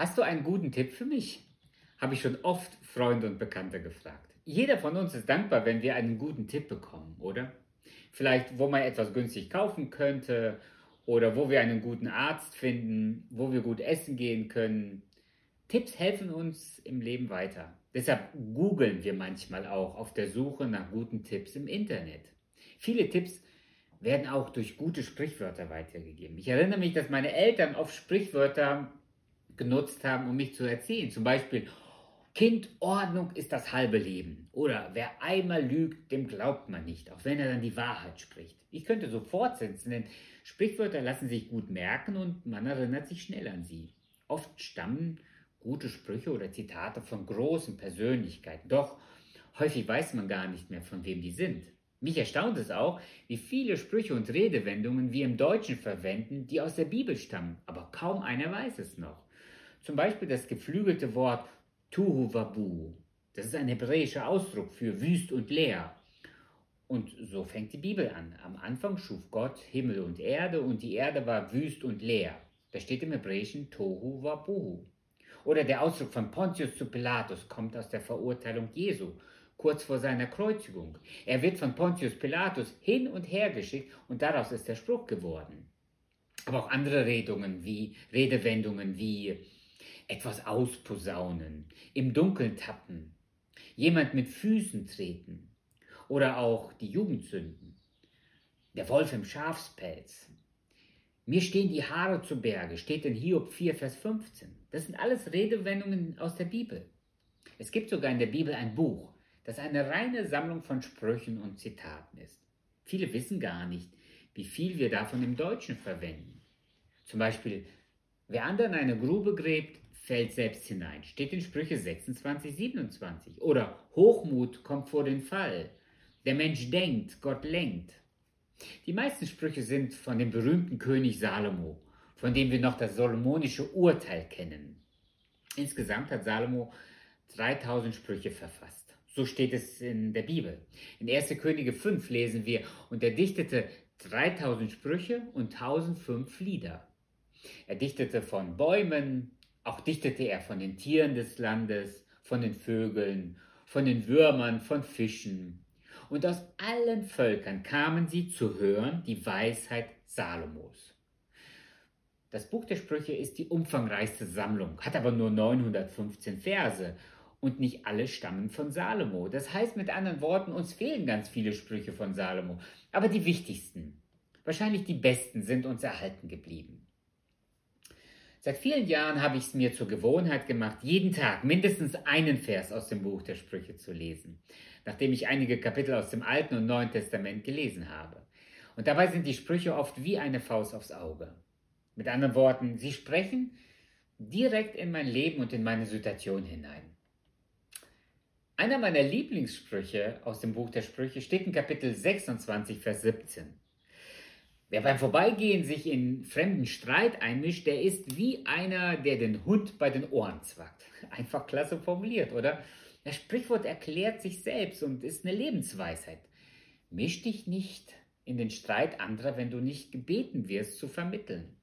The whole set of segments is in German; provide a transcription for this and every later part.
Hast du einen guten Tipp für mich? Habe ich schon oft Freunde und Bekannte gefragt. Jeder von uns ist dankbar, wenn wir einen guten Tipp bekommen, oder? Vielleicht, wo man etwas günstig kaufen könnte oder wo wir einen guten Arzt finden, wo wir gut essen gehen können. Tipps helfen uns im Leben weiter. Deshalb googeln wir manchmal auch auf der Suche nach guten Tipps im Internet. Viele Tipps werden auch durch gute Sprichwörter weitergegeben. Ich erinnere mich, dass meine Eltern oft Sprichwörter genutzt haben, um mich zu erzählen. Zum Beispiel, Kind, Ordnung ist das halbe Leben. Oder wer einmal lügt, dem glaubt man nicht, auch wenn er dann die Wahrheit spricht. Ich könnte so fortsetzen, denn Sprichwörter lassen sich gut merken und man erinnert sich schnell an sie. Oft stammen gute Sprüche oder Zitate von großen Persönlichkeiten, doch häufig weiß man gar nicht mehr, von wem die sind. Mich erstaunt es auch, wie viele Sprüche und Redewendungen wir im Deutschen verwenden, die aus der Bibel stammen, aber kaum einer weiß es noch. Zum Beispiel das geflügelte Wort Tuhu Wabu. Das ist ein hebräischer Ausdruck für wüst und leer. Und so fängt die Bibel an. Am Anfang schuf Gott Himmel und Erde und die Erde war wüst und leer. Da steht im Hebräischen Tohu Wabuhu. Oder der Ausdruck von Pontius zu Pilatus kommt aus der Verurteilung Jesu, kurz vor seiner Kreuzigung. Er wird von Pontius Pilatus hin und her geschickt und daraus ist der Spruch geworden. Aber auch andere Redungen wie Redewendungen wie etwas ausposaunen, im Dunkeln tappen, jemand mit Füßen treten oder auch die Jugendsünden, der Wolf im Schafspelz. Mir stehen die Haare zu Berge, steht in Hiob 4, Vers 15. Das sind alles Redewendungen aus der Bibel. Es gibt sogar in der Bibel ein Buch, das eine reine Sammlung von Sprüchen und Zitaten ist. Viele wissen gar nicht, wie viel wir davon im Deutschen verwenden. Zum Beispiel, wer anderen eine Grube gräbt, fällt selbst hinein. Steht in Sprüche 26, 27. Oder Hochmut kommt vor den Fall. Der Mensch denkt, Gott lenkt. Die meisten Sprüche sind von dem berühmten König Salomo, von dem wir noch das salomonische Urteil kennen. Insgesamt hat Salomo 3000 Sprüche verfasst. So steht es in der Bibel. In 1. Könige 5 lesen wir, und er dichtete 3000 Sprüche und 1005 Lieder. Er dichtete von Bäumen, auch dichtete er von den Tieren des Landes, von den Vögeln, von den Würmern, von Fischen. Und aus allen Völkern kamen sie zu hören die Weisheit Salomos. Das Buch der Sprüche ist die umfangreichste Sammlung, hat aber nur 915 Verse und nicht alle stammen von Salomo. Das heißt mit anderen Worten, uns fehlen ganz viele Sprüche von Salomo, aber die wichtigsten, wahrscheinlich die besten sind uns erhalten geblieben. Seit vielen Jahren habe ich es mir zur Gewohnheit gemacht, jeden Tag mindestens einen Vers aus dem Buch der Sprüche zu lesen, nachdem ich einige Kapitel aus dem Alten und Neuen Testament gelesen habe. Und dabei sind die Sprüche oft wie eine Faust aufs Auge. Mit anderen Worten, sie sprechen direkt in mein Leben und in meine Situation hinein. Einer meiner Lieblingssprüche aus dem Buch der Sprüche steht in Kapitel 26, Vers 17. Wer beim Vorbeigehen sich in fremden Streit einmischt, der ist wie einer, der den Hund bei den Ohren zwackt. Einfach klasse formuliert, oder? Das Sprichwort erklärt sich selbst und ist eine Lebensweisheit. Misch dich nicht in den Streit anderer, wenn du nicht gebeten wirst zu vermitteln.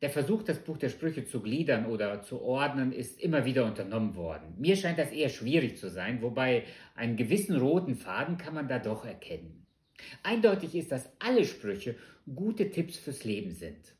Der Versuch, das Buch der Sprüche zu gliedern oder zu ordnen, ist immer wieder unternommen worden. Mir scheint das eher schwierig zu sein, wobei einen gewissen roten Faden kann man da doch erkennen. Eindeutig ist, dass alle Sprüche gute Tipps fürs Leben sind.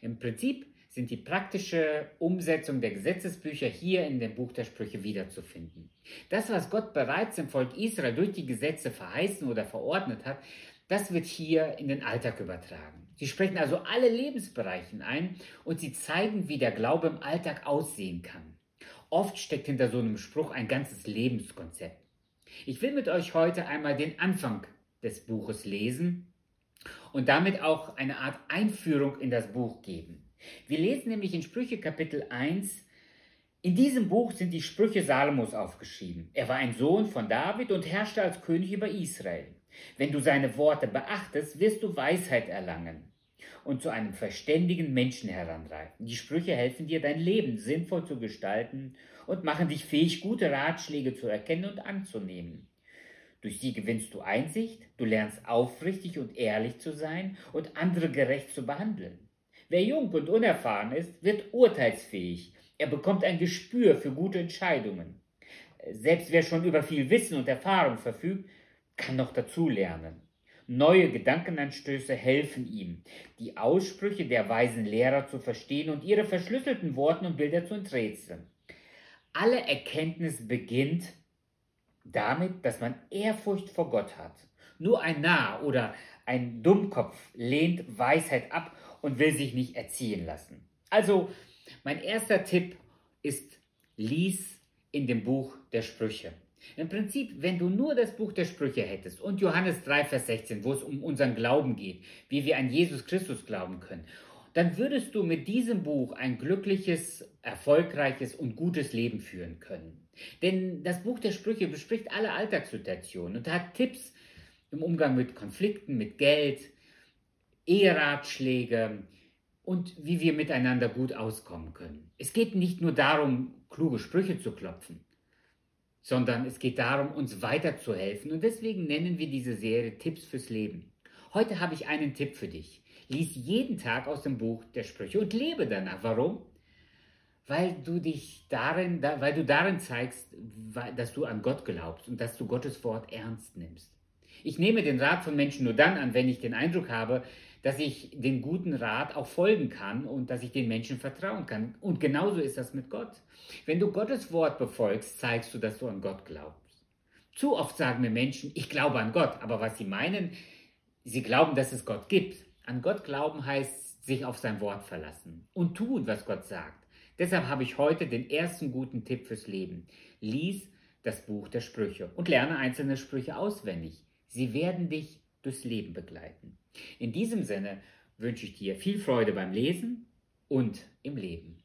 Im Prinzip sind die praktische Umsetzung der Gesetzesbücher hier in dem Buch der Sprüche wiederzufinden. Das, was Gott bereits im Volk Israel durch die Gesetze verheißen oder verordnet hat, das wird hier in den Alltag übertragen. Sie sprechen also alle Lebensbereichen ein und sie zeigen, wie der Glaube im Alltag aussehen kann. Oft steckt hinter so einem Spruch ein ganzes Lebenskonzept. Ich will mit euch heute einmal den Anfang des Buches lesen und damit auch eine Art Einführung in das Buch geben. Wir lesen nämlich in Sprüche Kapitel 1, in diesem Buch sind die Sprüche Salomos aufgeschrieben. Er war ein Sohn von David und herrschte als König über Israel. Wenn du seine Worte beachtest, wirst du Weisheit erlangen und zu einem verständigen Menschen heranreifen. Die Sprüche helfen dir, dein Leben sinnvoll zu gestalten und machen dich fähig, gute Ratschläge zu erkennen und anzunehmen. Durch sie gewinnst du Einsicht, du lernst aufrichtig und ehrlich zu sein und andere gerecht zu behandeln. Wer jung und unerfahren ist, wird urteilsfähig. Er bekommt ein Gespür für gute Entscheidungen. Selbst wer schon über viel Wissen und Erfahrung verfügt, kann noch dazulernen. Neue Gedankenanstöße helfen ihm, die Aussprüche der weisen Lehrer zu verstehen und ihre verschlüsselten Worte und Bilder zu enträtseln. Alle Erkenntnis beginnt damit, dass man Ehrfurcht vor Gott hat. Nur ein Narr oder ein Dummkopf lehnt Weisheit ab und will sich nicht erziehen lassen. Also, mein erster Tipp ist, lies in dem Buch der Sprüche. Im Prinzip, wenn du nur das Buch der Sprüche hättest und Johannes 3, Vers 16, wo es um unseren Glauben geht, wie wir an Jesus Christus glauben können, dann würdest du mit diesem Buch ein glückliches, erfolgreiches und gutes Leben führen können. Denn das Buch der Sprüche bespricht alle Alltagssituationen und hat Tipps im Umgang mit Konflikten, mit Geld, Eheratschläge und wie wir miteinander gut auskommen können. Es geht nicht nur darum, kluge Sprüche zu klopfen sondern es geht darum, uns weiterzuhelfen. Und deswegen nennen wir diese Serie Tipps fürs Leben. Heute habe ich einen Tipp für dich. Lies jeden Tag aus dem Buch der Sprüche und lebe danach. Warum? Weil du dich darin, weil du darin zeigst, dass du an Gott glaubst und dass du Gottes Wort ernst nimmst. Ich nehme den Rat von Menschen nur dann an, wenn ich den Eindruck habe, dass ich den guten Rat auch folgen kann und dass ich den Menschen vertrauen kann. Und genauso ist das mit Gott. Wenn du Gottes Wort befolgst, zeigst du, dass du an Gott glaubst. Zu oft sagen mir Menschen, ich glaube an Gott, aber was sie meinen, sie glauben, dass es Gott gibt. An Gott glauben heißt sich auf sein Wort verlassen und tun, was Gott sagt. Deshalb habe ich heute den ersten guten Tipp fürs Leben. Lies das Buch der Sprüche und lerne einzelne Sprüche auswendig. Sie werden dich durchs Leben begleiten. In diesem Sinne wünsche ich dir viel Freude beim Lesen und im Leben.